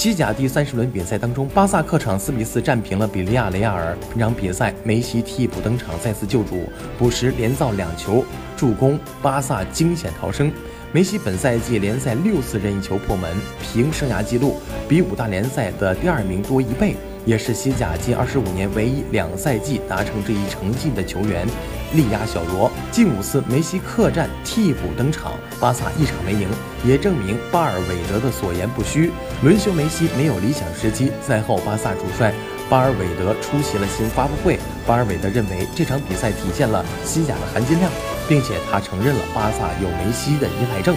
西甲第三十轮比赛当中，巴萨客场四比四战平了比利亚雷亚尔。本场比赛，梅西替补登场，再次救主，补时连造两球，助攻巴萨惊险逃生。梅西本赛季联赛六次任意球破门，平生涯纪录，比五大联赛的第二名多一倍。也是西甲近二十五年唯一两赛季达成这一成绩的球员，力压小罗。近五次梅西客战替补登场，巴萨一场没赢，也证明巴尔韦德的所言不虚。轮休梅西没有理想时机。赛后，巴萨主帅巴尔韦德出席了新发布会。巴尔韦德认为这场比赛体现了西甲的含金量，并且他承认了巴萨有梅西的依赖症。